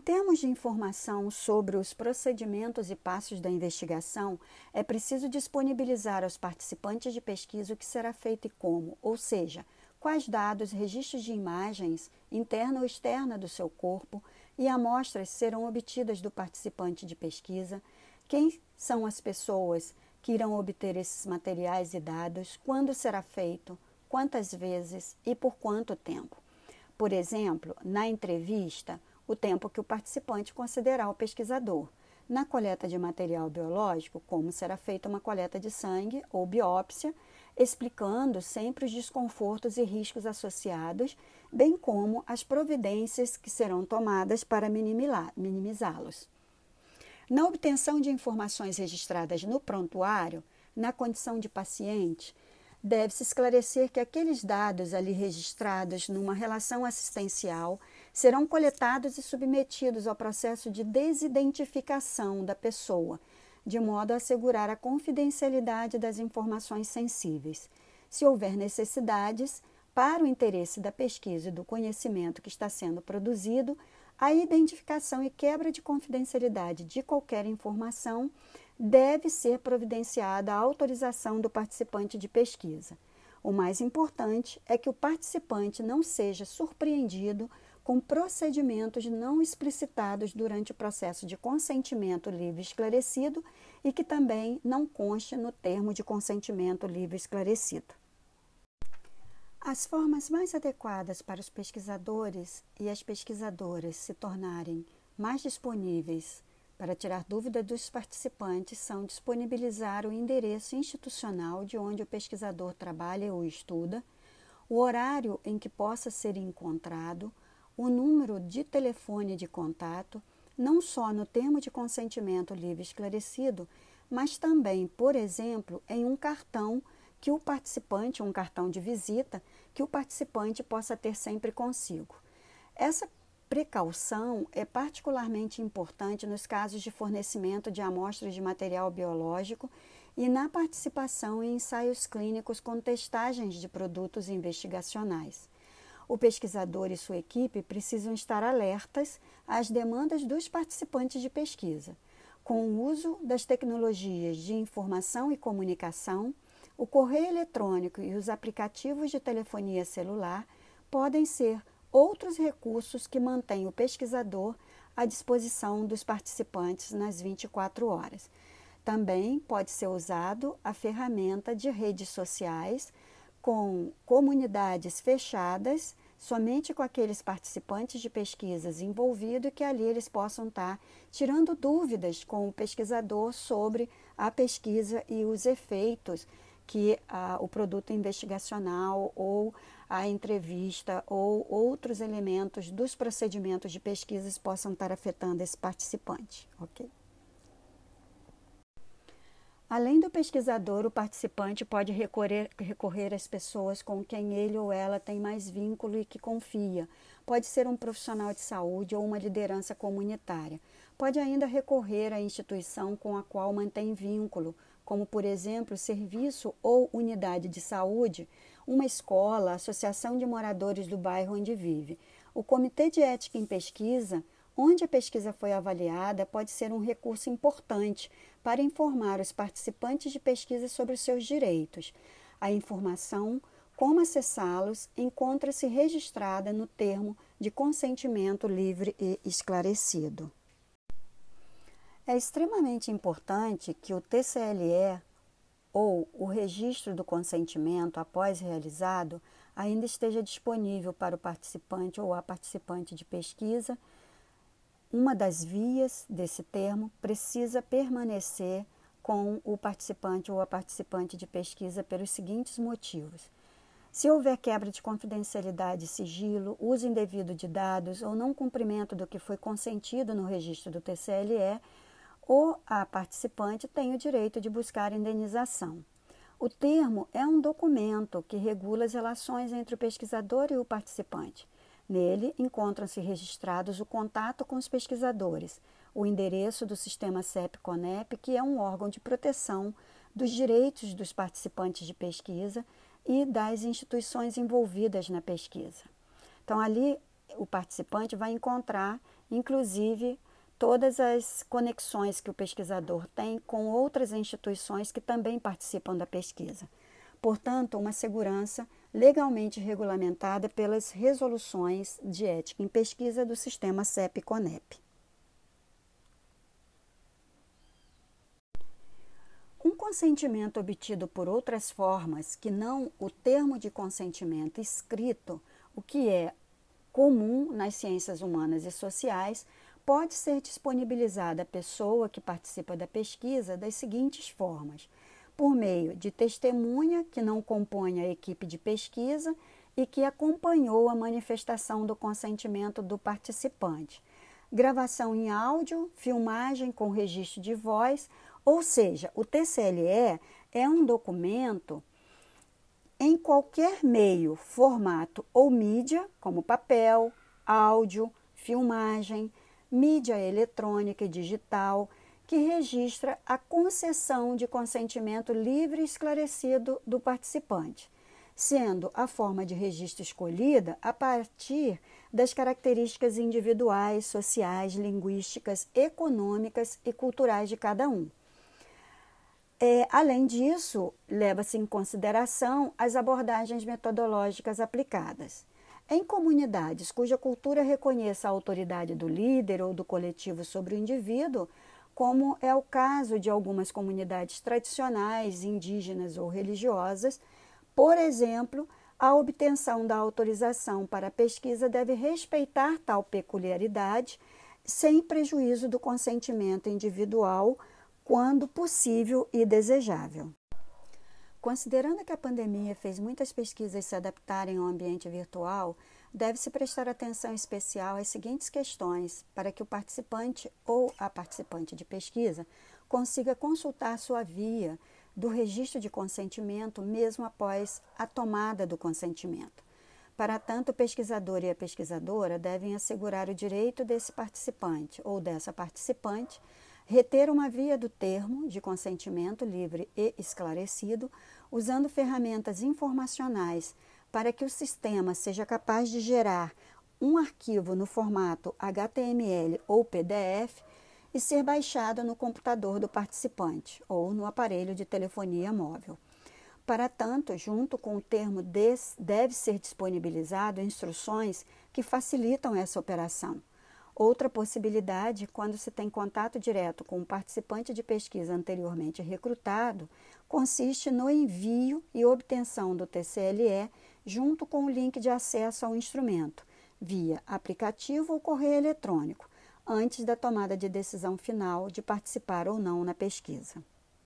termos de informação sobre os procedimentos e passos da investigação, é preciso disponibilizar aos participantes de pesquisa o que será feito e como, ou seja, quais dados, registros de imagens, interna ou externa do seu corpo e amostras serão obtidas do participante de pesquisa, quem são as pessoas que irão obter esses materiais e dados, quando será feito, quantas vezes e por quanto tempo. Por exemplo, na entrevista, o tempo que o participante considerar o pesquisador. Na coleta de material biológico, como será feita uma coleta de sangue ou biópsia, explicando sempre os desconfortos e riscos associados, bem como as providências que serão tomadas para minimizá-los. Na obtenção de informações registradas no prontuário, na condição de paciente, deve-se esclarecer que aqueles dados ali registrados numa relação assistencial serão coletados e submetidos ao processo de desidentificação da pessoa, de modo a assegurar a confidencialidade das informações sensíveis. Se houver necessidades, para o interesse da pesquisa e do conhecimento que está sendo produzido, a identificação e quebra de confidencialidade de qualquer informação deve ser providenciada a autorização do participante de pesquisa. O mais importante é que o participante não seja surpreendido com procedimentos não explicitados durante o processo de consentimento livre esclarecido e que também não conste no termo de consentimento livre esclarecido. As formas mais adequadas para os pesquisadores e as pesquisadoras se tornarem mais disponíveis para tirar dúvida dos participantes são disponibilizar o endereço institucional de onde o pesquisador trabalha ou estuda, o horário em que possa ser encontrado, o número de telefone de contato, não só no termo de consentimento livre esclarecido, mas também, por exemplo, em um cartão que o participante, um cartão de visita, que o participante possa ter sempre consigo. Essa precaução é particularmente importante nos casos de fornecimento de amostras de material biológico e na participação em ensaios clínicos com testagens de produtos investigacionais. O pesquisador e sua equipe precisam estar alertas às demandas dos participantes de pesquisa. Com o uso das tecnologias de informação e comunicação, o correio eletrônico e os aplicativos de telefonia celular podem ser outros recursos que mantêm o pesquisador à disposição dos participantes nas 24 horas. Também pode ser usado a ferramenta de redes sociais com comunidades fechadas somente com aqueles participantes de pesquisas envolvidos e que ali eles possam estar tirando dúvidas com o pesquisador sobre a pesquisa e os efeitos que ah, o produto investigacional ou a entrevista ou outros elementos dos procedimentos de pesquisas possam estar afetando esse participante, ok? Além do pesquisador, o participante pode recorrer, recorrer às pessoas com quem ele ou ela tem mais vínculo e que confia. Pode ser um profissional de saúde ou uma liderança comunitária. Pode ainda recorrer à instituição com a qual mantém vínculo, como, por exemplo, serviço ou unidade de saúde, uma escola, associação de moradores do bairro onde vive. O Comitê de Ética em Pesquisa onde a pesquisa foi avaliada pode ser um recurso importante para informar os participantes de pesquisa sobre os seus direitos. A informação, como acessá-los, encontra-se registrada no termo de consentimento livre e esclarecido. É extremamente importante que o TCLE ou o registro do consentimento após realizado ainda esteja disponível para o participante ou a participante de pesquisa uma das vias desse termo precisa permanecer com o participante ou a participante de pesquisa pelos seguintes motivos. Se houver quebra de confidencialidade sigilo, uso indevido de dados ou não cumprimento do que foi consentido no registro do TCLE, o a participante tem o direito de buscar indenização. O termo é um documento que regula as relações entre o pesquisador e o participante. Nele encontram-se registrados o contato com os pesquisadores, o endereço do sistema CEP-CONEP, que é um órgão de proteção dos direitos dos participantes de pesquisa e das instituições envolvidas na pesquisa. Então, ali o participante vai encontrar, inclusive, todas as conexões que o pesquisador tem com outras instituições que também participam da pesquisa. Portanto, uma segurança legalmente regulamentada pelas resoluções de ética em pesquisa do sistema CEP-CONEP. Um consentimento obtido por outras formas que não o termo de consentimento escrito, o que é comum nas ciências humanas e sociais, pode ser disponibilizada à pessoa que participa da pesquisa das seguintes formas: por meio de testemunha que não compõe a equipe de pesquisa e que acompanhou a manifestação do consentimento do participante, gravação em áudio, filmagem com registro de voz, ou seja, o TCLE é um documento em qualquer meio, formato ou mídia, como papel, áudio, filmagem, mídia eletrônica e digital, que registra a concessão de consentimento livre e esclarecido do participante, sendo a forma de registro escolhida a partir das características individuais, sociais, linguísticas, econômicas e culturais de cada um. É, além disso, leva-se em consideração as abordagens metodológicas aplicadas. Em comunidades cuja cultura reconheça a autoridade do líder ou do coletivo sobre o indivíduo, como é o caso de algumas comunidades tradicionais, indígenas ou religiosas, por exemplo, a obtenção da autorização para a pesquisa deve respeitar tal peculiaridade, sem prejuízo do consentimento individual, quando possível e desejável. Considerando que a pandemia fez muitas pesquisas se adaptarem ao ambiente virtual, deve-se prestar atenção especial às seguintes questões para que o participante ou a participante de pesquisa consiga consultar sua via do registro de consentimento mesmo após a tomada do consentimento. Para tanto, o pesquisador e a pesquisadora devem assegurar o direito desse participante ou dessa participante reter uma via do termo de consentimento livre e esclarecido, usando ferramentas informacionais para que o sistema seja capaz de gerar um arquivo no formato HTML ou PDF e ser baixado no computador do participante ou no aparelho de telefonia móvel. Para tanto, junto com o termo deve ser disponibilizado instruções que facilitam essa operação. Outra possibilidade, quando se tem contato direto com um participante de pesquisa anteriormente recrutado, consiste no envio e obtenção do TCLE junto com o link de acesso ao instrumento, via aplicativo ou correio eletrônico, antes da tomada de decisão final de participar ou não na pesquisa.